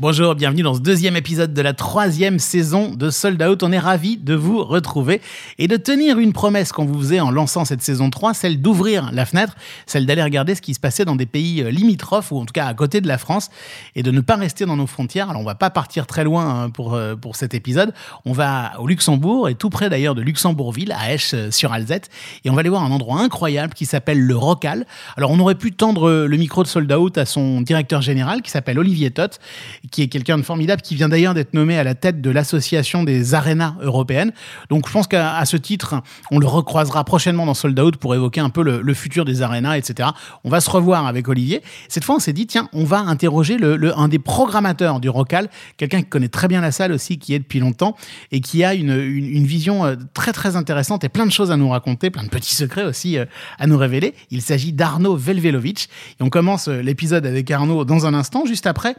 Bonjour, bienvenue dans ce deuxième épisode de la troisième saison de Sold Out. On est ravis de vous retrouver et de tenir une promesse qu'on vous faisait en lançant cette saison 3, celle d'ouvrir la fenêtre, celle d'aller regarder ce qui se passait dans des pays euh, limitrophes ou en tout cas à côté de la France et de ne pas rester dans nos frontières. Alors on va pas partir très loin hein, pour, euh, pour cet épisode. On va au Luxembourg et tout près d'ailleurs de Luxembourgville, à Esch euh, et on va aller voir un endroit incroyable qui s'appelle le Rocal. Alors on aurait pu tendre le micro de Sold Out à son directeur général qui s'appelle Olivier Tot qui est quelqu'un de formidable, qui vient d'ailleurs d'être nommé à la tête de l'association des arénas européennes. Donc je pense qu'à ce titre, on le recroisera prochainement dans Sold Out pour évoquer un peu le, futur des arénas, etc. On va se revoir avec Olivier. Cette fois, on s'est dit, tiens, on va interroger un des programmateurs du Rocal, quelqu'un qui connaît très bien la salle aussi, qui est depuis longtemps et qui a une, vision euh, très très intéressante et plein de choses à nous raconter, plein de petits secrets aussi euh, à nous révéler. Il s'agit d'Arnaud Velvelovic. Et on commence euh, l'épisode avec Arnaud dans un instant, juste après,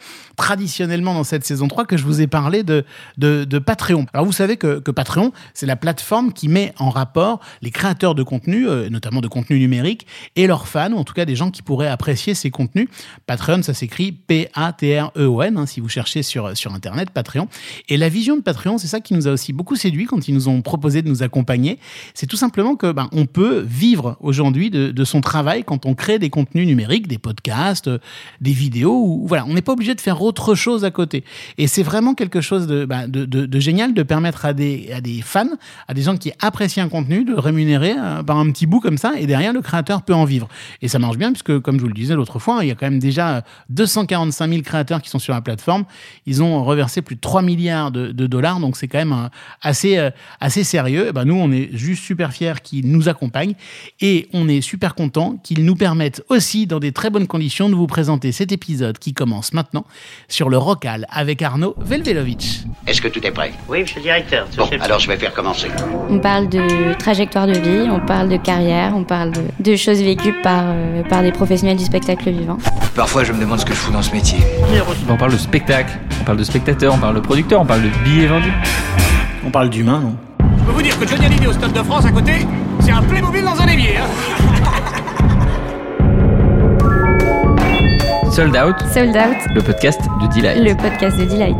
dans cette saison 3 que je vous ai parlé de, de, Patreon. Alors vous savez que, que Patreon, c'est la plateforme qui met en rapport les créateurs de contenu, euh, notamment de contenu numérique, et leurs fans, ou en tout cas des gens qui pourraient apprécier ces contenus. Patreon, ça s'écrit P-A-T-R-E-O-N, hein, si vous cherchez sur, sur Internet, Patreon. Et la vision de Patreon, c'est ça qui nous a aussi beaucoup séduit quand ils nous ont proposé de nous accompagner. C'est tout simplement que ben, on peut vivre aujourd'hui de, de, son travail quand on crée des contenus numériques, des podcasts, euh, des vidéos. Ou, voilà, on n'est pas obligé de faire autre chose à côté. Et c'est vraiment quelque chose bah, de, de, génial de permettre à des, fans, à des gens qui apprécient un contenu, de rémunérer euh, par un petit bout comme ça, et derrière, le créateur peut en vivre. Et ça marche bien, puisque, comme je vous le disais l'autre fois, il y a quand même déjà 245 000 créateurs qui sont sur la plateforme. Ils ont reversé plus de 3 milliards de, dollars, donc c'est quand même euh, assez, euh, assez sérieux. ben, nous, on est juste super fiers qu'ils nous accompagnent, et on est super contents qu'ils nous permettent aussi, dans des très bonnes conditions, de vous présenter cet épisode qui commence maintenant sur le Rocal avec Arnaud Velvelovic. Est-ce que tout est prêt? Oui, monsieur le directeur. Bon, alors je vais faire commencer. On parle de trajectoire de vie, on parle de carrière, on parle de, choses vécues par, euh, par des professionnels du spectacle vivant. Parfois, je me demande ce que je fous dans ce métier. On parle de spectacle, on parle de spectateur, on parle de producteur, on parle de billets vendus. On parle d'humain, non? Je peux vous dire que Johnny Hallyday au Stade de France à côté, c'est un Playmobil dans un évier. Hein Sold Out. Sold Out. Le podcast de Delight. Le podcast de Delight.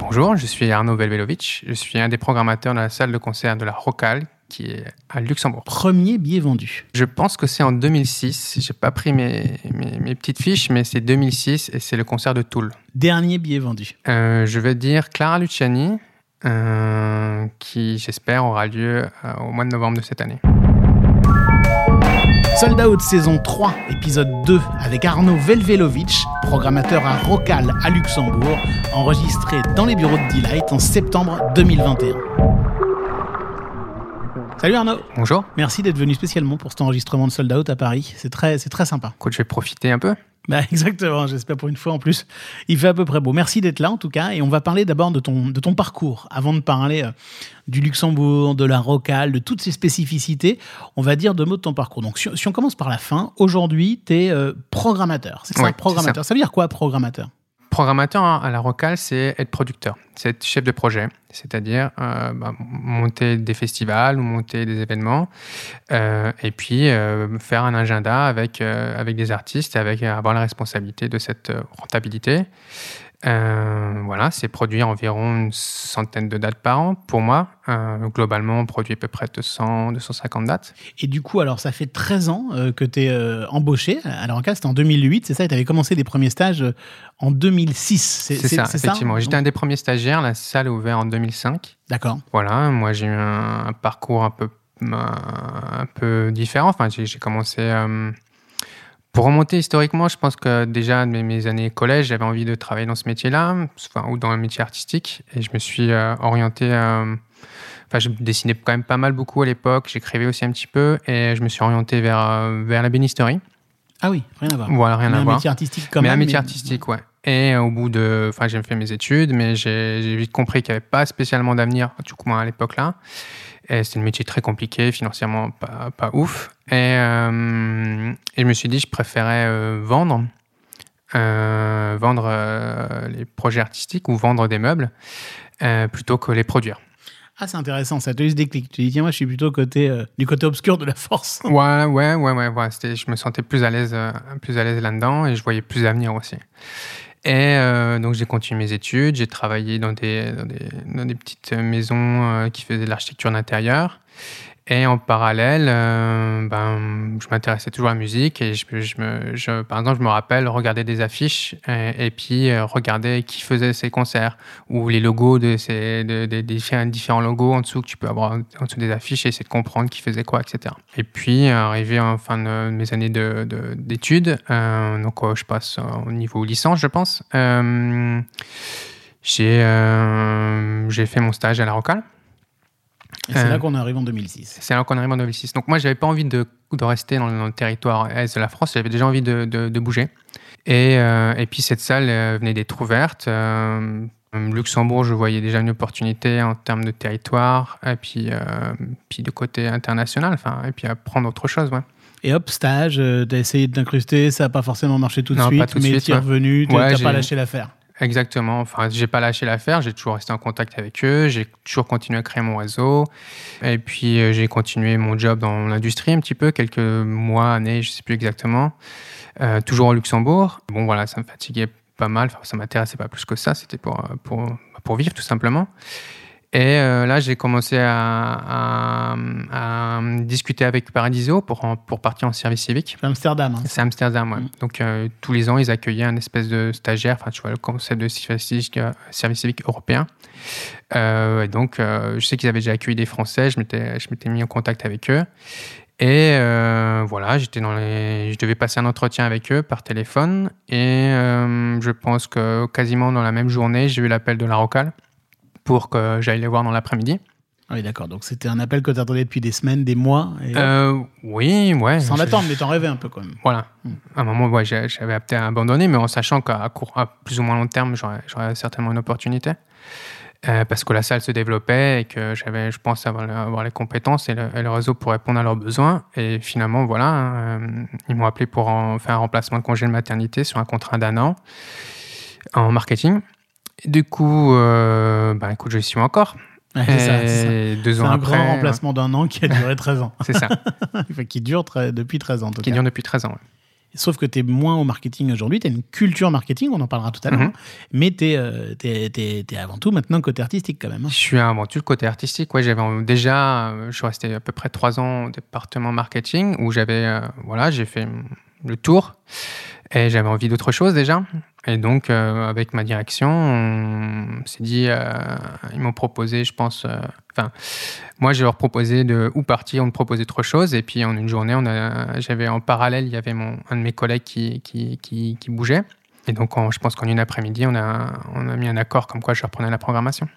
Bonjour, je suis Arnaud Velvelovic. Je suis un des programmateurs de la salle de concert de la Rocal qui est à Luxembourg. Premier billet vendu. Je pense que c'est en 2006. J'ai pas pris mes, mes, petites fiches, mais c'est 2006 et c'est le concert de Toul. Dernier billet vendu. Euh, je vais dire Clara Luciani, euh, qui j'espère aura lieu euh, au mois de novembre de cette année. Sold Out saison 3, épisode 2, avec Arnaud Velvelovic, programmateur à Rocal à Luxembourg, enregistré dans les bureaux de Delight en septembre 2021. Salut Arnaud. Bonjour. Merci d'être venu spécialement pour cet enregistrement de Sold Out à Paris. C'est très, c'est très sympa. Écoute, je vais profiter un peu. Bah, exactement, j'espère pour une fois en plus. Il fait à peu près beau. Merci d'être là en tout cas. Et on va parler d'abord de ton, de ton parcours. Avant de parler euh, du Luxembourg, de la Rocale, de toutes ces spécificités, on va dire deux mots de ton parcours. Donc si, on commence par la fin, aujourd'hui, tu es euh, programmateur. C'est ça, programmateur. Ça. veut dire quoi, programmateur? Programmateur hein, à la Rocale, c'est être producteur, c'est être chef de projet, c'est-à-dire euh, bah, monter des festivals ou monter des événements, euh, et puis euh, faire un agenda avec, des artistes avec, avoir la responsabilité de cette rentabilité. Euh, voilà, c'est produire environ une centaine de dates par an pour moi. Euh, globalement, on produit à peu près 200, 250 dates. Et du coup, alors ça fait 13 ans euh, que tu es embauché. Alors en cas, c'était en 2008, c'est ça? Et tu avais commencé des premiers stages en 2006. C'est ça, effectivement. J'étais un des premiers stagiaires. La salle est ouverte en 2005. D'accord. Voilà, moi j'ai eu un, parcours un peu, un, peu différent. Enfin, j'ai commencé pour remonter historiquement, je pense que déjà de mes années collège, j'avais envie de travailler dans ce métier-là, enfin, ou dans un métier artistique, et je me suis euh, orienté. Euh, enfin, je dessinais quand même pas mal beaucoup à l'époque, j'écrivais aussi un petit peu, et je me suis orienté vers, euh, vers la bénisterie. Ah oui, rien à voir. Voilà, rien à voir. Un métier artistique quand mais même. Un métier artistique, ouais. Et au bout de. Enfin, j'ai fait mes études, mais j'ai vite compris qu'il n'y avait pas spécialement d'avenir, du coup, à l'époque là. C'était un métier très compliqué, financièrement pas, pas ouf. Et, euh, et, je me suis dit, je préférais euh, vendre, euh, vendre les projets artistiques ou vendre des meubles plutôt que les produire. Ah, c'est intéressant, ça te eu ce déclic. Tu dis, tiens, moi, je suis plutôt côté, du côté obscur de la force. Ouais, ouais, ouais, ouais. ouais. Je me sentais plus à l'aise, plus à l'aise là-dedans et je voyais plus d'avenir aussi. Et euh, donc j'ai continué mes études, j'ai travaillé dans des, dans des, dans des petites maisons euh, qui faisaient de l'architecture d'intérieur. Et en parallèle, euh, ben, je m'intéressais toujours à la musique et je, je me, par exemple, je me rappelle regarder des affiches et, puis euh, regarder qui faisait ces concerts ou les logos de ces de, différents, logos en dessous que tu peux avoir en dessous des affiches et essayer de comprendre qui faisait quoi, etc. Et puis, arrivé en fin de mes années de- de- d'études, euh, donc je passe au niveau licence, je pense, j'ai fait mon stage à la Rocale. Et c'est Euh, là qu'on arrive en 2006. C'est alors qu'on arrive en 2006. Donc moi, j'avais pas envie de, de rester dans le, dans le territoire est de la France. J'avais déjà envie de, de- de bouger. Et, euh, et puis cette salle euh, venait d'être ouverte. Euh, Luxembourg, je voyais déjà une opportunité en termes de territoire, et puis, euh, puis de côté international, enfin, et puis apprendre autre chose. Ouais. Et hop, stage, euh, t'as essayé de t'incruster, ça n'a pas forcément marché tout de Non, suite, tout mais suite, t'y es ouais. revenu, t'as Ouais, pas lâché l'affaire. Exactement. Enfin, j'ai pas lâché l'affaire. J'ai toujours resté en contact avec eux. J'ai toujours continué à créer mon réseau. Et puis, euh, j'ai continué mon job dans l'industrie un petit peu, quelques mois, années, je sais plus exactement. Euh, toujours au Luxembourg. Bon, voilà, ça me fatiguait pas mal. Enfin, ça m'intéressait pas plus que ça. C'était pour, euh, pour, pour vivre, tout simplement. Et euh, là, j'ai commencé à, à- à discuter avec Paradiso pour, en- pour partir en service civique. C'est Amsterdam. hein. C'est Amsterdam, ouais. Mm. Donc, euh, tous les ans, ils accueillaient un espèce de stagiaire, enfin, tu vois, le concept de service civique, euh, service civique européen. Euh, et donc, je sais qu'ils avaient déjà accueilli des Français, je m'étais, je m'étais mis en contact avec eux. Et euh, voilà, j'étais dans les... je devais passer un entretien avec eux par téléphone. Et euh, je pense que quasiment dans la même journée, j'ai eu l'appel de la Rocale pour que j'aille les voir dans l'après-midi. Ah oui, d'accord. Donc c'était un appel que t'attendais depuis des semaines, des mois, et, Euh, oui, ouais. sans l'attendre, mais t'en rêvais un peu quand même. Voilà. À un moment, ouais, j'avais peut-être abandonné, mais en sachant qu'à à plus ou moins long terme, j'aurais certainement une opportunité. Euh, parce que la salle se développait et que j'avais, je pense, avoir, avoir les compétences et le, et le réseau pour répondre à leurs besoins. Et finalement, voilà, hein, ils m'ont appelé pour en faire un remplacement de congé de maternité sur un contrat d'un an en marketing. Du coup, euh, bah, écoute, je suis encore. Ouais, c'est ça, c'est ça. Et deux C'est ans un après, grand remplacement d'un an qui a duré 13 ans. C'est ça, Enfin, qui dure très- depuis 13 ans en tout qui cas. dure depuis 13 ans. ouais. Sauf que tu es moins au marketing aujourd'hui, tu as une culture marketing, on en parlera tout à l'heure, Mhm. mais tu es, avant tout maintenant côté artistique quand même. hein. Je suis avant tout le côté artistique. Ouais, j'avais déjà, euh, je suis resté à peu près trois ans au département marketing où j'avais, euh, voilà, j'ai fait le tour et j'avais envie d'autre chose déjà. Et donc, euh, avec ma direction, on s'est dit, euh, ils m'ont proposé, je pense, euh, enfin, moi, je leur proposé de ou partir ou de proposer autre chose. Et puis, en une journée, on j'avais en parallèle, il y avait mon, un de mes collègues qui, qui, qui, qui bougeait. Et donc, je pense qu'en une après-midi, on a, on a mis un accord comme quoi je reprenais la programmation.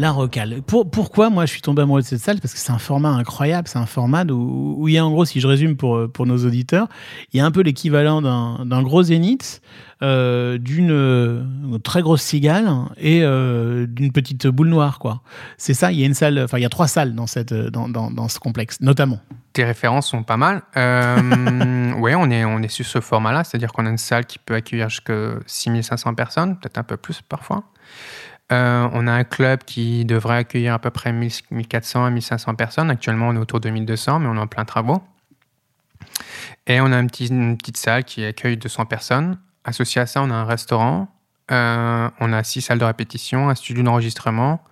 La Rocale. Pour, pourquoi moi je suis tombé amoureux de cette salle? Parce que c'est un format incroyable, c'est un format où, où il y a en gros, si je résume pour, pour nos auditeurs, il y a un peu l'équivalent d'un gros zénith, euh, d'une euh, très grosse cigale et euh, d'une petite boule noire. quoi. C'est ça, il y a une salle, enfin il y a trois salles dans, cette, dans, dans, dans ce complexe, notamment. Tes références sont pas mal. Euh, ouais, on est, on est sur ce format-là, c'est-à-dire qu'on a une salle qui peut accueillir jusqu'à 6500 personnes, peut-être un peu plus parfois. Euh, on a un club qui devrait accueillir à peu près 1000 1400 à 1500 personnes. Actuellement, on est autour de 1200, mais on est en plein travaux. Et on a un petit- une petite salle qui accueille 200 personnes. Associé à ça, on a un restaurant. Euh, on a six salles de répétition, un studio d'enregistrement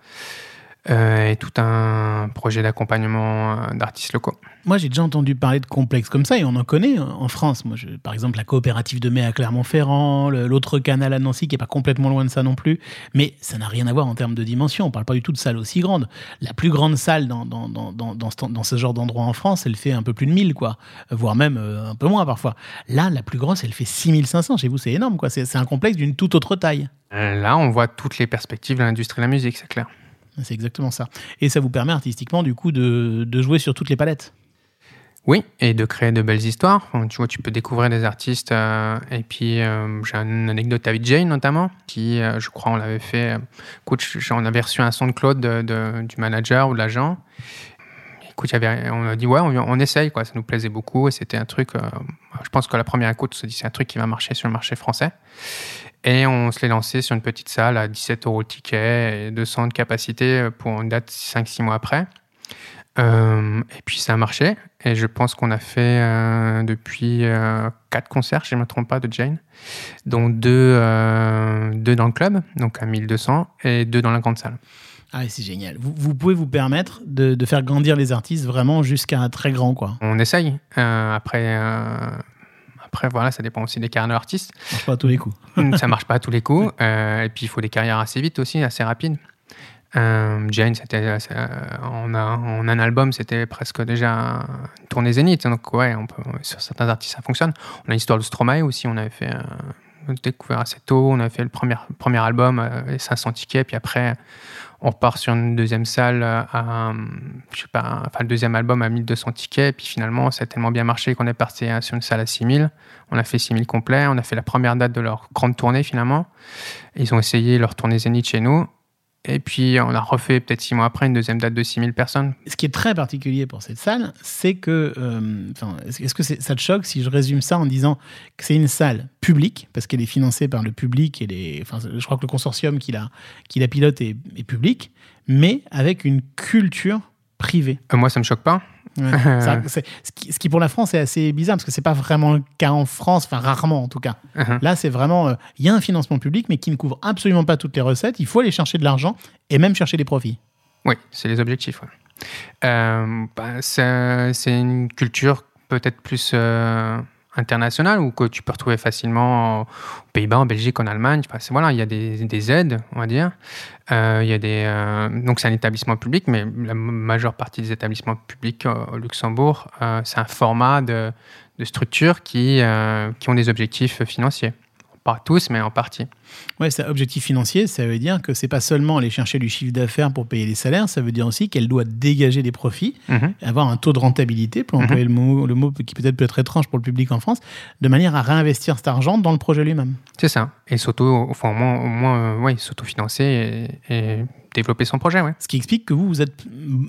et tout un projet d'accompagnement euh, d'artistes locaux. Moi, j'ai déjà entendu parler de complexes comme ça, et on en connaît hein, en France. Moi, je- par exemple, la coopérative de mai à Clermont-Ferrand, le- l'autre canal à Nancy, qui est pas complètement loin de ça non plus. Mais ça n'a rien à voir en termes de dimension. On parle pas du tout de salle aussi grande. La plus grande salle dans, dans, dans, dans, dans ce, genre d'endroit en France, elle fait un peu plus de 1000, quoi. Voire même euh, un peu moins parfois. Là, la plus grosse, elle fait 6500. Chez vous, c'est énorme, quoi. C'est un complexe d'une toute autre taille. Euh, Là, on voit toutes les perspectives de l'industrie de la musique, c'est clair. C'est exactement ça. Et ça vous permet artistiquement, du coup, de, de jouer sur toutes les palettes. Oui, et de créer de belles histoires. Tu vois, tu peux découvrir des artistes. euh, et puis, euh, j'ai une anecdote avec Jane, notamment, qui, euh, je crois, on l'avait fait. écoute, on avait reçu un son de Claude de- de- du manager ou de l'agent. Écoute, on a dit, ouais, on, essaye, quoi. Ça nous plaisait beaucoup. Et c'était un truc. je pense que la première écoute, on se dit, c'est un truc qui va marcher sur le marché français. Et on se l'est lancé sur une petite salle à 17 euros le ticket et 200 de capacité pour une date 5-6 mois après. Euh, et puis ça a marché. Et je pense qu'on a fait euh, depuis euh, quatre concerts, si je ne me trompe pas, de Jane. dont deux, euh, deux dans le club, donc à 1200, et deux dans la grande salle. Ah, c'est génial. Vous, vous pouvez vous permettre de, de faire grandir les artistes vraiment jusqu'à un très grand, quoi. On essaye. Après, après, voilà, ça dépend aussi des carrières d'artistes. Ça marche pas à tous les coups. ça marche pas à tous les coups. Euh, et puis, il faut des carrières assez vite aussi, assez rapides. Euh, Jane, c'était, on a, en un album, c'était presque déjà une tournée zénith. Donc, ouais, on peut, sur certains artistes, ça fonctionne. On a l'histoire de Stromae aussi, on avait fait, euh, découvert assez tôt. On avait fait le premier, premier album, euh, les 500 tickets, puis après, on repart sur une deuxième salle euh, à, je sais pas, enfin, le deuxième album à 1200 tickets, puis finalement, ça a tellement bien marché qu'on est parti euh, sur une salle à 6000. On a fait 6000 complets. On a fait la première date de leur grande tournée, finalement. Ils ont essayé leur tournée zénith chez nous. Et puis, on a refait peut-être six mois après une deuxième date de 6000 personnes. Ce qui est très particulier pour cette salle, c'est que, euh, est-ce que ça te choque si je résume ça en disant que c'est une salle publique, parce qu'elle est financée par le public et les, je crois que le consortium qui la, qui la pilote est, est public, mais avec une culture privée? Euh, moi, ça me choque pas. Ouais. Ça, c'est- ce, qui, ce qui pour la France est assez bizarre parce que c'est pas vraiment le cas en France, enfin rarement en tout cas. Mhm. Là, c'est vraiment, euh, il y a un financement public, mais qui ne couvre absolument pas toutes les recettes. Il faut aller chercher de l'argent et même chercher des profits. Oui, c'est les objectifs. ouais. Euh, bah, c'est c'est une culture peut-être plus euh, internationale ou que tu peux retrouver facilement aux Pays-Bas, en Belgique, en Allemagne. Enfin, voilà, il y a des, des aides, on va dire. Euh, il y a des, euh, donc c'est un établissement public, mais la majeure partie des établissements publics euh, au Luxembourg, c'est un format de, de structures qui, qui ont des objectifs financiers. Pas tous, mais en partie. Ouais, c'est objectif financier, ça veut dire que c'est pas seulement aller chercher du chiffre d'affaires pour payer les salaires, ça veut dire aussi qu'elle doit dégager des profits, Mhm. avoir un taux de rentabilité, pour employer le, mot, le mot qui peut-être peut être étrange pour le public en France, de manière à réinvestir cet argent dans le projet lui-même. C'est ça. Et s'auto, enfin, au moins, au moins euh, ouais, s'auto-financer et, et développer son projet. Ouais. Ce qui explique que vous, vous êtes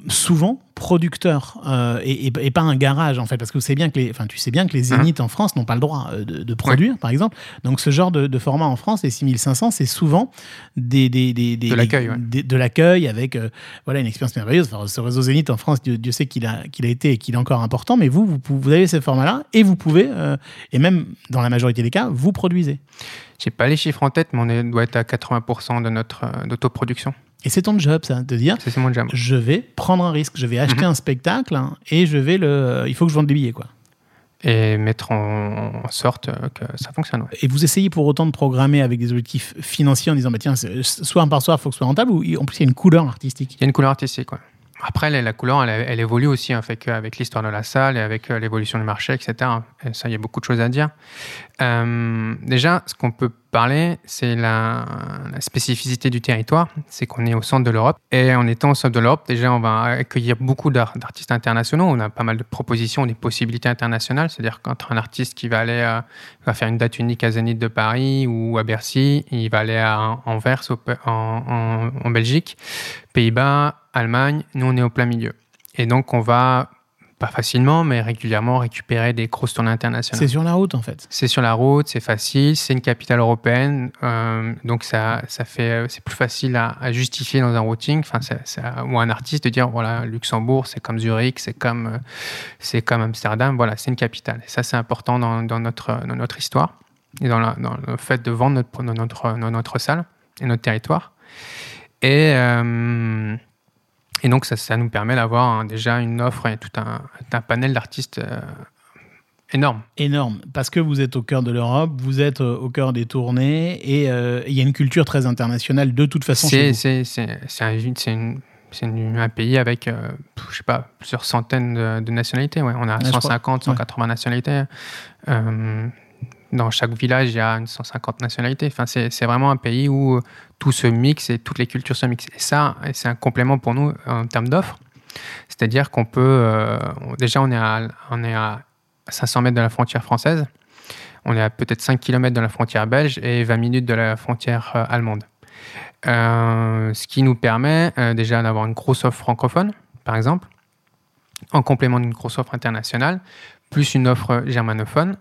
souvent producteur euh, et, et- et pas un garage en fait, parce que vous savez bien que les, enfin, tu sais bien que les zéniths en France n'ont pas le droit euh, de, de produire, par exemple. Donc ce genre de, de format en France, les 6500, c'est souvent des, des, des, des- De l'accueil, ouais. de l'accueil avec euh, voilà une expérience merveilleuse. Enfin, ce réseau zénith en France, Dieu, Dieu sait qu'il a qu'il a été et qu'il est encore important, mais vous, vous, vous avez ce format-là et vous pouvez euh, et même dans la majorité des cas, vous produisez. J'ai pas les chiffres en tête, mais on est- doit être à 80% de notre euh, d'autoproduction. Et c'est ton job, ça, de dire. C'est mon job. Je vais prendre un risque, je vais acheter un spectacle hein, et je vais le. Il faut que je vende des billets, quoi. Et mettre en, en sorte euh, que ça fonctionne. ouais. Et vous essayez pour autant de programmer avec des objectifs financiers en disant, bah, tiens, soit un par soir, il faut que ce soit rentable, ou en plus il y a une couleur artistique. Il y a une couleur artistique. Ouais. Après, la, couleur, elle, évolue aussi, hein, fait qu'avec l'histoire de la salle et avec euh, l'évolution du marché, etc. Et ça, il y a beaucoup de choses à dire. Euh, déjà, ce qu'on peut parler, c'est la, spécificité du territoire. C'est qu'on est au centre de l'Europe. Et en étant au centre de l'Europe, déjà, on va accueillir beaucoup d'ar- d'artistes internationaux. On a pas mal de propositions, des possibilités internationales. C'est-à-dire qu'entre un artiste qui va aller euh, faire une date unique à Zénith de Paris ou à Bercy, il va aller à Anvers en, en- en Belgique, Pays-Bas, Allemagne, nous on est au plein milieu. Et donc on va, pas facilement, mais régulièrement récupérer des grosses tournées internationales. C'est sur la route, en fait. C'est sur la route, c'est facile, c'est une capitale européenne, euh, donc ça, ça fait, c'est plus facile à, à justifier dans un routing, enfin, c'est- ou un artiste de dire voilà Luxembourg, c'est comme Zurich, c'est comme, euh, c'est comme Amsterdam, voilà, c'est une capitale. Et ça, c'est important dans, dans notre, dans notre histoire et dans, la- dans le fait de vendre notre, notre, notre salle et notre territoire. Et, euh, et donc, ça, ça nous permet d'avoir hein, déjà une offre et tout un, panel d'artistes euh, énorme. Énorme, parce que vous êtes au cœur de l'Europe, vous êtes euh, au cœur des tournées, et euh, il y a une culture très internationale de toute façon C'est vous. c'est- c'est- c'est un, un pays avec, euh, je sais pas, plusieurs centaines de, de nationalités. Ouais. On a je crois. 150, 180 nationalités. Euh, dans chaque village, il y a une 150 nationalités. Enfin, c'est vraiment un pays où euh, tout se mixe et toutes les cultures se mixent. Et ça, c'est un complément pour nous en termes d'offres. C'est-à-dire qu'on peut... euh, déjà, on est, à, on est à 500 mètres de la frontière française. On est à peut-être 5 km de la frontière belge et 20 minutes de la frontière euh, allemande. Euh, ce qui nous permet euh, déjà d'avoir une grosse offre francophone, par exemple, en complément d'une grosse offre internationale, plus une offre germanophone.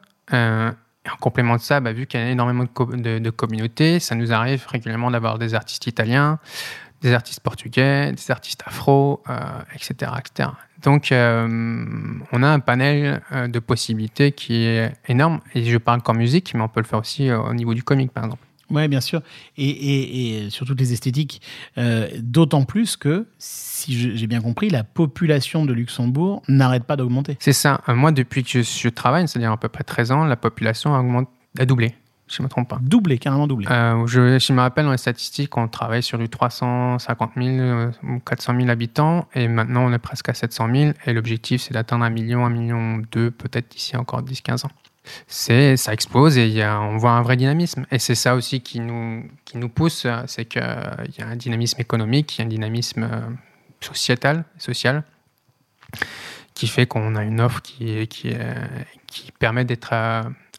Et en complément de ça, bah, vu qu'il y a énormément de, de- communautés, ça nous arrive régulièrement d'avoir des artistes italiens, des artistes portugais, des artistes afro, euh, etc., etc. Donc, euh, on a un panel euh, de possibilités qui est énorme. Et je parle qu'en musique, mais on peut le faire aussi au niveau du comique, par exemple. Ouais, bien sûr. Et, et, et sur toutes les esthétiques. Euh, D'autant plus que, si j'ai bien compris, la population de Luxembourg n'arrête pas d'augmenter. C'est ça. Euh, moi, depuis que je, je travaille, c'est-à-dire à peu près 13 ans, la population a, augmenté, a doublé, si je ne me trompe pas. Doublé, carrément doublé. Euh, je, je me rappelle dans les statistiques, on travaille sur du 350 000 euh, ou 400 000 habitants et maintenant on est presque à 700 000 et l'objectif c'est d'atteindre un million, un million deux peut-être d'ici encore 10-15 ans. C'est, ça explose et on voit un vrai dynamisme. Et c'est ça aussi qui nous, qui nous pousse, euh, c'est qu'il y a un dynamisme économique, il y a un dynamisme euh, sociétal, social qui fait qu'on a une offre qui, qui, qui permet d'être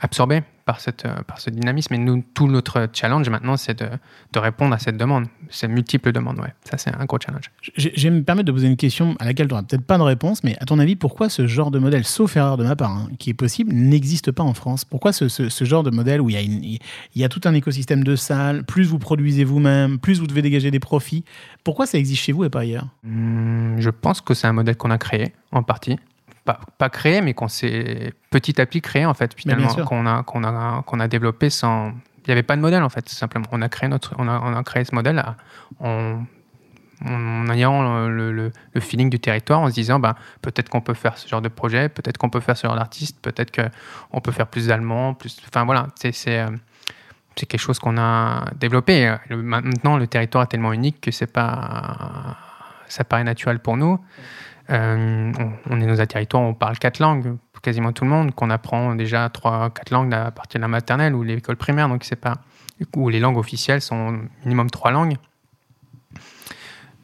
absorbée par, cette, euh, par ce dynamisme. Et nous, tout notre challenge maintenant, c'est de, de répondre à cette demande, ces multiples demandes. Ouais. Ça, c'est un gros challenge. Je, je vais me permettre de poser une question à laquelle tu n'auras peut-être pas de réponse, mais à ton avis, pourquoi ce genre de modèle, sauf erreur de ma part, hein, qui est possible, n'existe pas en France? Pourquoi ce, ce- ce genre de modèle où il y, a une- il y a tout un écosystème de salles, plus vous produisez vous-même, plus vous devez dégager des profits, pourquoi ça existe chez vous et pas ailleurs? Hum, je pense que c'est un modèle qu'on a créé, en partie. Pas, pas créé, mais qu'on s'est petit à petit créé, en fait, finalement, qu'on a, qu'on a, qu'on a développé sans. Il n'y avait pas de modèle, en fait, tout simplement. On a créé, notre, on a, on a créé ce modèle en, en ayant le, le- le feeling du territoire, en se disant bah, peut-être qu'on peut faire ce genre de projet, peut-être qu'on peut faire ce genre d'artiste, peut-être qu'on peut faire plus d'allemand, plus. Enfin voilà, c'est. c'est, euh, c'est quelque chose qu'on a développé. Le- maintenant, le territoire est tellement unique que c'est pas, ça paraît naturel pour nous. Euh, on, est dans un territoire où on parle quatre langues, quasiment tout le monde, qu'on apprend déjà trois, quatre langues à partir de la maternelle ou l'école primaire, donc c'est pas où les langues officielles sont minimum trois langues.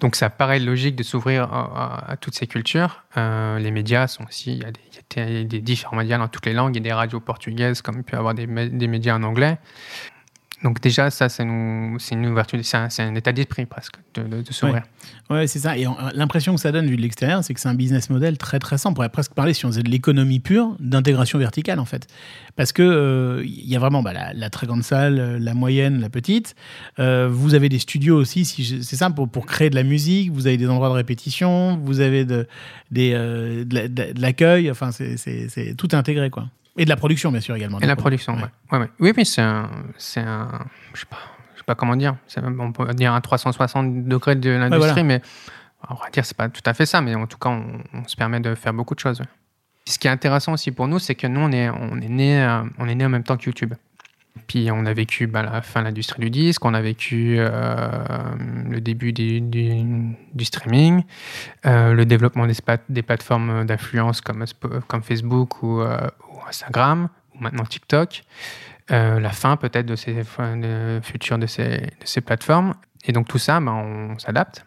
Donc ça paraît logique de s'ouvrir à, toutes ces cultures. Euh, les médias sont aussi, il y a des, y a des- différents médias dans toutes les langues, il y a des radios portugaises comme il peut y avoir des médias en anglais. Donc déjà, ça, c'est une ouverture, c'est un, état d'esprit presque de, de- de s'ouvrir. Ouais, c'est ça. Et l'impression que ça donne vu de l'extérieur, c'est que c'est un business model très très simple. On pourrait presque parler, si on faisait de l'économie pure, d'intégration verticale en fait. Parce que euh, il y a vraiment bah, la, la très grande salle, euh, la moyenne, la petite. Euh, vous avez des studios aussi, si c'est ça, pour, pour créer de la musique. Vous avez des endroits de répétition. Vous avez de, des, euh, de l'accueil. Enfin, c'est tout intégré quoi. Et de la production bien sûr également. Et la production, ouais. Ouais, ouais. Oui, mais c'est un, c'est un, je sais pas, je sais pas comment dire. On peut dire un 360 degrés de l'industrie, voilà. mais on va dire c'est pas tout à fait ça, mais en tout cas, on, on se permet de faire beaucoup de choses. Ce qui est intéressant aussi pour nous, c'est que nous, on est, on est né, euh, on est né en même temps que YouTube. Puis on a vécu bah, la fin de l'industrie du disque, on a vécu euh, le début du, streaming, euh, le développement des, plateformes d'influence comme, Facebook ou, euh, ou Instagram, ou maintenant TikTok, la fin peut-être de ces de- futures de ces, de ces plateformes. Et donc tout ça, bah, on s'adapte.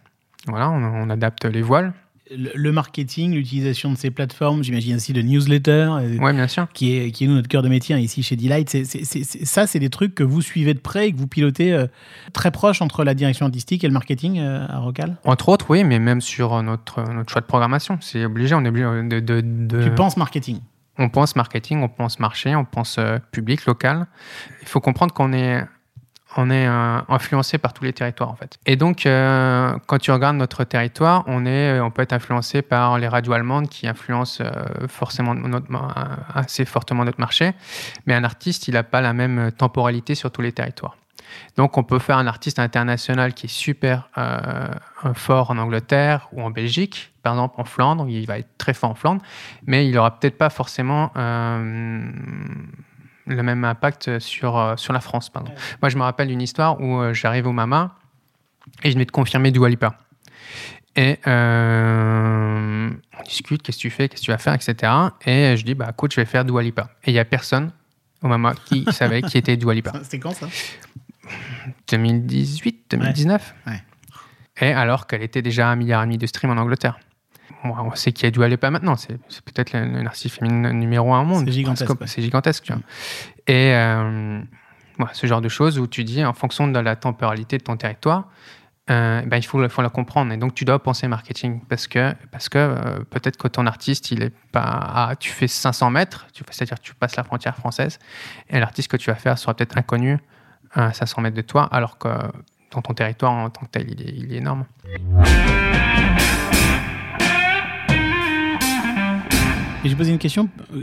Voilà, on, on adapte les voiles. Le, marketing, l'utilisation de ces plateformes, j'imagine aussi de newsletters. euh, Oui, bien sûr. qui est, qui est notre cœur de métier hein, ici chez Delight. C'est, c'est- ça, c'est des trucs que vous suivez de près et que vous pilotez euh, très proche entre la direction artistique et le marketing euh, à Rocal. Entre autres, oui, mais même sur notre, notre choix de programmation. C'est obligé, on est obligé de... de- de- Tu penses marketing? On pense marketing, on pense marché, on pense public, local. Il faut comprendre qu'on est, on est euh, influencé par tous les territoires en fait. Et donc, euh, quand tu regardes notre territoire, on, est, on peut être influencé par les radios allemandes qui influencent euh, forcément assez fortement notre marché. Mais un artiste, il n'a pas la même temporalité sur tous les territoires. Donc, on peut faire un artiste international qui est super euh, fort en Angleterre ou en Belgique, par exemple en Flandre, il va être très fort en Flandre, mais il n'aura peut-être pas forcément euh, le même impact sur, euh, sur la France. Par exemple. Moi, je me rappelle d'une histoire où euh, j'arrive au Mama et je venais de confirmer Dua Lipa. Et euh, on discute, qu'est-ce que tu fais, qu'est-ce que tu vas faire, etc. Et je dis, bah écoute, je vais faire Dua Lipa. Et il n'y a personne au Mama qui savait qui était Dua Lipa. C'était quand ça? 2018, 2019. Ouais, ouais. Et alors qu'elle était déjà à un milliard et demi de streams en Angleterre. On sait qu'il y a Dua Lipa maintenant. C'est peut-être le- le narcissique féminin numéro un au monde. C'est gigantesque. C'est gigantesque. tu vois. Et euh, ce genre de choses où tu dis, en fonction de la temporalité de ton territoire, euh, ben, il faut, faut la comprendre. Et donc, tu dois penser marketing parce que, parce que euh, peut-être que ton artiste, il est pas. à- tu fais 500 mètres, tu- c'est-à-dire tu passes la frontière française, et l'artiste que tu vas faire sera peut-être inconnu à 500 mètres de toi, alors que dans ton territoire en tant que tel, il est, il est énorme. Et j'ai posé une question euh,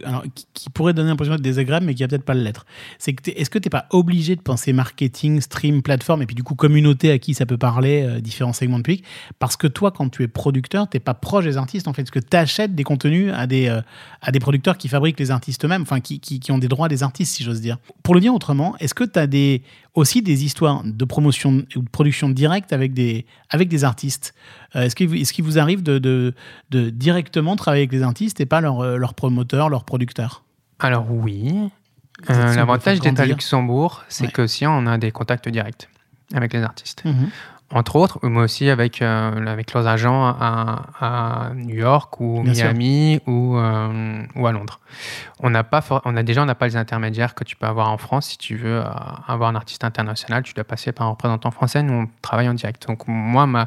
qui, pourrait donner l'impression d'être désagréable, mais qui va peut-être pas l'être. C'est que est-ce que tu n'es pas obligé de penser marketing, stream, plateforme, et puis du coup communauté à qui ça peut parler, euh, différents segments de public? Parce que toi, quand tu es producteur, tu n'es pas proche des artistes, en fait, parce que tu achètes des contenus à des, euh, à des producteurs qui fabriquent les artistes eux-mêmes, enfin, qui, qui, qui ont des droits des artistes, si j'ose dire. Pour le dire autrement, est-ce que tu as des, aussi des histoires de promotion ou de production directe avec des, avec des artistes Euh, Est-ce qu'il vous, est-ce qu'il vous arrive de, de, de directement travailler avec les artistes et pas leurs euh, leurs promoteurs, leurs producteurs Alors oui. Euh, L'avantage d'être à Luxembourg, c'est Ouais. que aussi on a des contacts directs avec les artistes. Mhm. Entre autres, moi aussi avec, euh, avec leurs agents à, à New York ou Bien. Miami ou, euh, ou à Londres. On n'a pas, on a déjà on n'a pas les intermédiaires que tu peux avoir en France. Si tu veux euh, avoir un artiste international, tu dois passer par un représentant français. Nous, on travaille en direct. Donc moi, ma,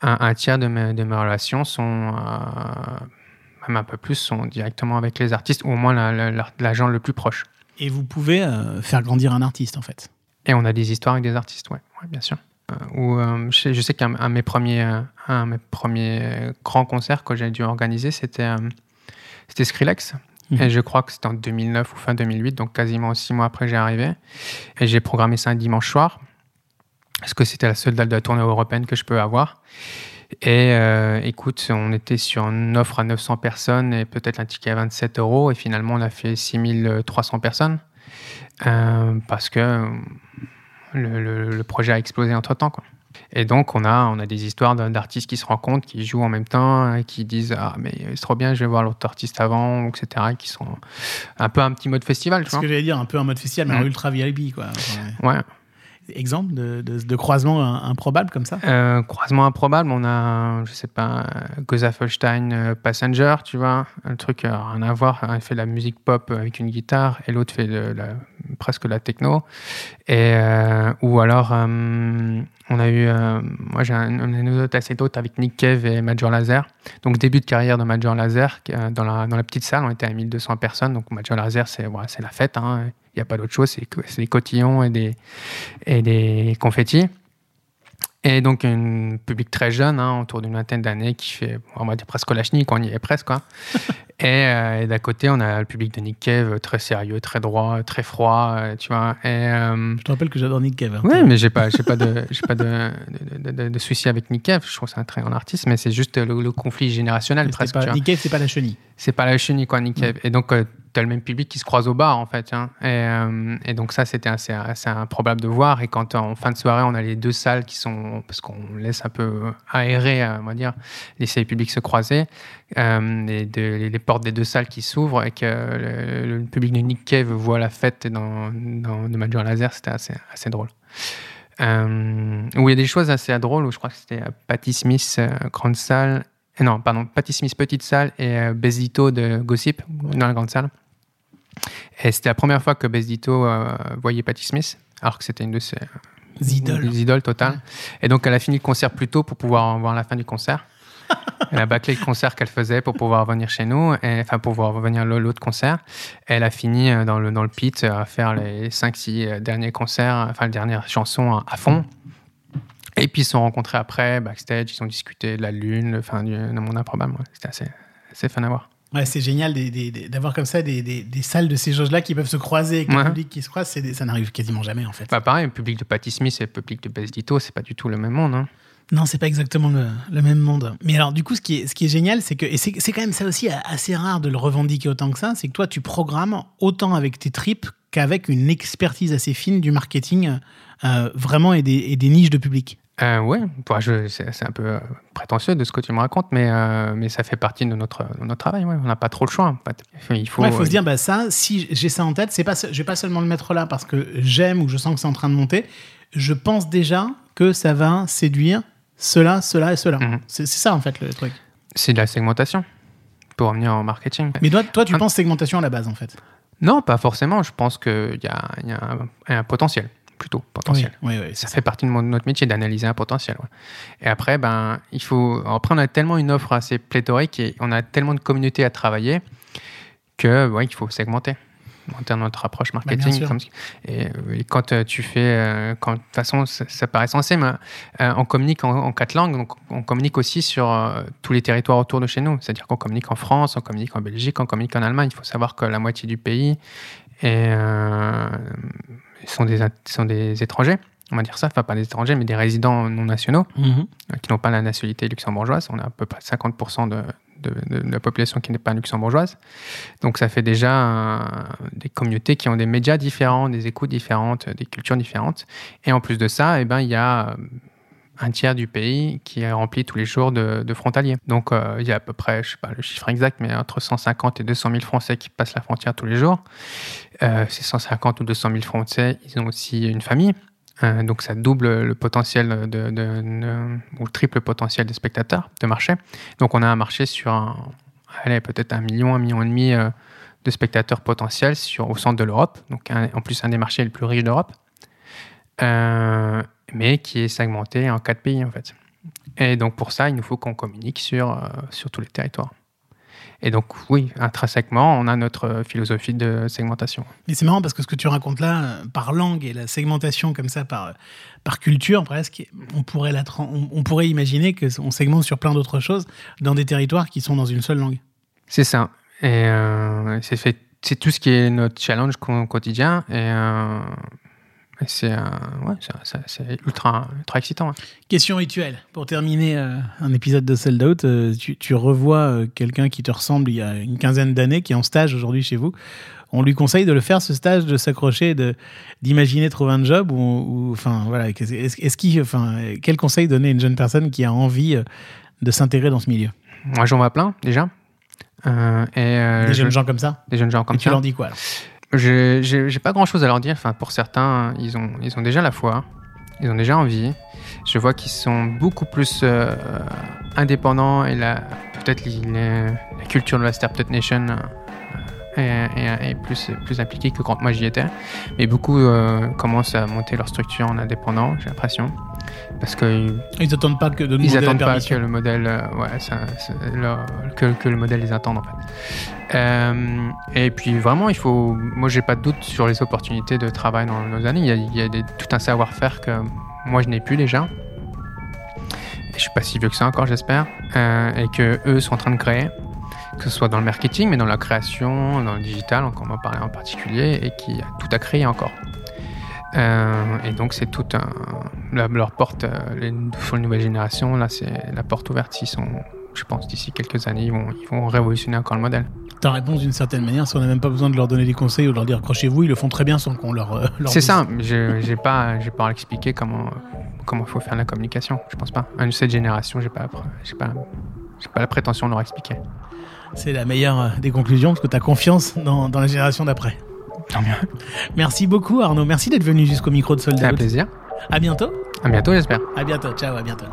un, un tiers de mes, de mes relations sont, euh, même un peu plus, sont directement avec les artistes ou au moins la- la- la- l'agent le plus proche. Et vous pouvez faire grandir un artiste, en fait. Et on a des histoires avec des artistes, ouais, ouais, bien sûr. Euh, où, euh, je sais, je sais qu'un un de mes premiers, euh, un mes premiers grands concerts que j'ai dû organiser, c'était euh, c'était Skrillex. Mhm. Et je crois que c'était en 2009 ou fin 2008, donc quasiment six mois après j'ai arrivé. Et j'ai programmé ça un dimanche soir, parce que c'était la seule date de la tournée européenne que je peux avoir. Et euh, écoute, on était sur une offre à 900 personnes et peut-être un ticket à 27 euros. Et finalement, on a fait 6300 personnes. Euh, parce que le, le- le projet a explosé entre temps. Quoi. Et donc, on a, on a des histoires d'artistes qui se rencontrent, qui jouent en même temps, et qui disent Ah, mais c'est trop bien, je vais voir l'autre artiste avant, etc. Qui sont un peu un petit mode festival, tu Ce que j'allais dire, un peu en mode festival, mais en ultra VIP, quoi. Ouais. Exemple de, croisement improbable comme ça? Euh, croisement improbable, on a, je sais pas, Gozafelstein euh, Passenger, tu vois, un truc euh, rien à voir. Un fait de la musique pop avec une guitare et l'autre fait de la, presque la techno. Et, ou alors, on a eu, moi j'ai un- une anecdote assez d'autre avec Nick Cave et Major Laser. Donc, début de carrière de Major Laser, dans, la, petite salle, on était à 1200 personnes. Donc, Major Laser, c'est c'est la fête, hein. N'y a pas d'autre chose, c'est c'est des cotillons et des, et des confettis. Et donc, un public très jeune, hein, autour d'une vingtaine d'années, qui fait, on va dire presque la chenille, on y est presque. Quoi. et euh, et d'à côté, on a le public de Nick Cave, très sérieux, très droit, très froid, euh, tu vois. Et, euh, Je te rappelle que j'adore Nick Cave. hein. oui, mais j'ai pas, j'ai pas de, j'ai pas de, de, de, de- de souci avec Nick Cave. Je trouve que c'est un très grand artiste, mais c'est juste le, le conflit générationnel presque. pas- tu vois. Nick Cave, c'est pas la chenille. C'est pas la chenille, quoi, Nick Cave. Et donc, tu as le même public qui se croise au bar, en fait. hein. Et, euh, et donc, ça, c'était assez, improbable de voir. Et quand, en fin de soirée, on a les deux salles qui sont. Parce qu'on laisse un peu aérer, euh, on va dire, les publics se croiser. euh, les, portes des deux salles qui s'ouvrent et que le, public de Nick Cave voit la fête dans, dans, de Major Laser, c'était assez, assez drôle. Où il y a des choses assez drôles, où je crois que c'était Patti Smith, grande salle, non, pardon, Patti Smith, petite salle, et Besdito de Gossip, dans la grande salle. Et c'était la première fois que Besdito euh, voyait Patti Smith, alors que c'était une de ses Idoles. idoles totales. Et donc, elle a fini le concert plus tôt pour pouvoir voir la fin du concert. Elle a bâclé le concert qu'elle faisait pour pouvoir venir chez nous, et, enfin pour pouvoir venir l'autre concert. Elle a fini euh, dans le, dans le pit à faire les 5-6 derniers concerts, enfin les dernières chansons à, à fond. Et puis ils se sont rencontrés après, backstage, ils ont discuté de la lune, le fin du le monde improbable. ouais. C'était assez, assez fun à voir. Ouais, c'est génial d'avoir comme ça des, des, des salles de ces choses-là qui peuvent se croiser avec le Ouais. public qui se croise. des- ça n'arrive quasiment jamais, en fait. Bah, pareil, le public de Patti Smith et le public de Bess Ditto, c'est pas du tout le même monde. hein. Non, c'est pas exactement le, le même monde. Mais alors, du coup, ce qui est, ce qui est génial, c'est que, et c'est c'est quand même ça aussi assez rare de le revendiquer autant que ça, c'est que toi, tu programmes autant avec tes tripes qu'avec une expertise assez fine du marketing, euh, vraiment, et des, et des niches de public. Euh, ouais, bah, je- c'est un peu euh, prétentieux de ce que tu me racontes, mais, euh, mais ça fait partie de notre, de notre travail. Ouais. On n'a pas trop le choix. en fait. Il faut, faut euh, se dire, bah, ça, si j'ai ça en tête, c'est pas, je vais pas seulement le mettre là parce que j'aime ou je sens que c'est en train de monter. Je pense déjà que ça va séduire cela, cela et cela. Mhm. C'est c'est ça, en fait, le truc. c'est de la segmentation pour revenir en marketing. Mais toi, toi tu Ah. penses segmentation à la base, en fait? Non, pas forcément. Je pense qu'il y a, y a un, un potentiel, plutôt potentiel. Oui, oui, oui, Ça fait partie de mon- notre métier d'analyser un potentiel. ouais. Et après, ben, il faut. Après, on a tellement une offre assez pléthorique et on a tellement de communautés à travailler que ouais, il faut segmenter. en termes de notre approche Bah, marketing. comme- et, et quand euh, tu fais, euh, quand, de toute façon, ça, ça paraît censé, mais euh, on communique en, en quatre langues, donc on communique aussi sur tous les territoires autour de chez nous. C'est-à-dire qu'on communique en France, on communique en Belgique, on communique en Allemagne. Il faut savoir que la moitié du pays est, euh, sont, des, sont des étrangers. On va dire ça, enfin pas des étrangers, mais des résidents non nationaux Mhm. euh, qui n'ont pas la nationalité luxembourgeoise. On a à peu près 50% de, de- de- de la population qui n'est pas luxembourgeoise. Donc ça fait déjà un- des communautés qui ont des médias différents, des écoutes différentes, des cultures différentes. Et en plus de ça, eh ben, il y a euh, un tiers du pays qui est rempli tous les jours de, frontaliers. Donc euh, il y a à peu près, je sais pas le chiffre exact, mais entre 150 et 200 000 Français qui passent la frontière tous les jours. Euh, ces 150 ou 200 000 Français, ils ont aussi une famille. Euh, donc ça double le potentiel de, de- ou le triple potentiel des spectateurs de marché. Donc on a un marché sur un, allez, peut-être un million, un million et demi de spectateurs potentiels sur, au centre de l'Europe. Donc en plus un des marchés les plus riches d'Europe, mais qui est segmenté en quatre pays en fait. Et donc pour ça, il nous faut qu'on communique sur, euh, sur tous les territoires. Et donc oui, intrinsèquement, on a notre philosophie de segmentation. Mais c'est marrant parce que ce que tu racontes là, euh, par langue et la segmentation comme ça, par, par culture presque, on pourrait, la, on, on pourrait imaginer qu'on segmente sur plein d'autres choses dans des territoires qui sont dans une seule langue. C'est ça. Et euh, c'est tout ce qui est notre challenge quotidien. Et, euh, et c'est, euh, ouais, c'est, ultra, ultra excitant. hein. Question rituelle. Pour terminer euh, un épisode de Sold Out, euh, tu, tu revois quelqu'un qui te ressemble il y a une quinzaine d'années, qui est en stage aujourd'hui chez vous. On lui conseille de le faire, ce stage, de s'accrocher, d'imaginer trouver un job ou, enfin, voilà. Est-ce, enfin, quel conseil donner à une jeune personne qui a envie de s'intégrer dans ce milieu? Moi, j'en vois plein déjà. Et, Des je- jeunes gens comme ça? Des jeunes gens comme Et tu ça. leur dis quoi alors? J'ai pas grand chose à leur dire. Enfin, pour certains, ils ont, ils ont déjà la foi, ils ont déjà envie. Je vois qu'ils sont beaucoup plus euh, indépendants et peut-être la culture de la Startup Nation euh, est, est- est plus, plus impliquée que quand moi j'y étais. Mais beaucoup euh, commencent à monter leur structure en indépendant, j'ai l'impression. Parce que Ils n'attendent pas que de nous ils demander la attendent pas que permission. le modèle, ouais, ça- ça- leur- que, que le modèle les attende en fait. Euh, et puis vraiment, il faut. Moi, j'ai pas de doute sur les opportunités de travail dans nos années. Il y a, tout un savoir-faire que moi je n'ai plus déjà. Et je suis pas si vieux que ça encore, j'espère. Euh, et que eux sont en train de créer, que ce soit dans le marketing, mais dans la création, dans le digital, on en parlait en particulier, et qui a tout à créer encore. Euh, et donc c'est tout un leur porte les, pour les nouvelles générations là c'est la porte ouverte je pense d'ici quelques années ils vont révolutionner encore le modèle Ta réponse d'une certaine manière, si on n'a même pas besoin de leur donner des conseils ou de leur dire accrochez-vous, ils le font très bien sans qu'on leur. euh, leur c'est ça je j'ai pas j'ai pas à expliquer comment comment il faut faire la communication je pense pas à cette génération j'ai pas j'ai pas j'ai pas la prétention de leur expliquer C'est la meilleure euh, des conclusions parce que tu as confiance dans, dans la génération d'après. Tant mieux. Merci beaucoup Arnaud. Merci d'être venu jusqu'au micro de c'est Soldat. un plaisir À bientôt. à bientôt j'espère À bientôt. Ciao, à bientôt.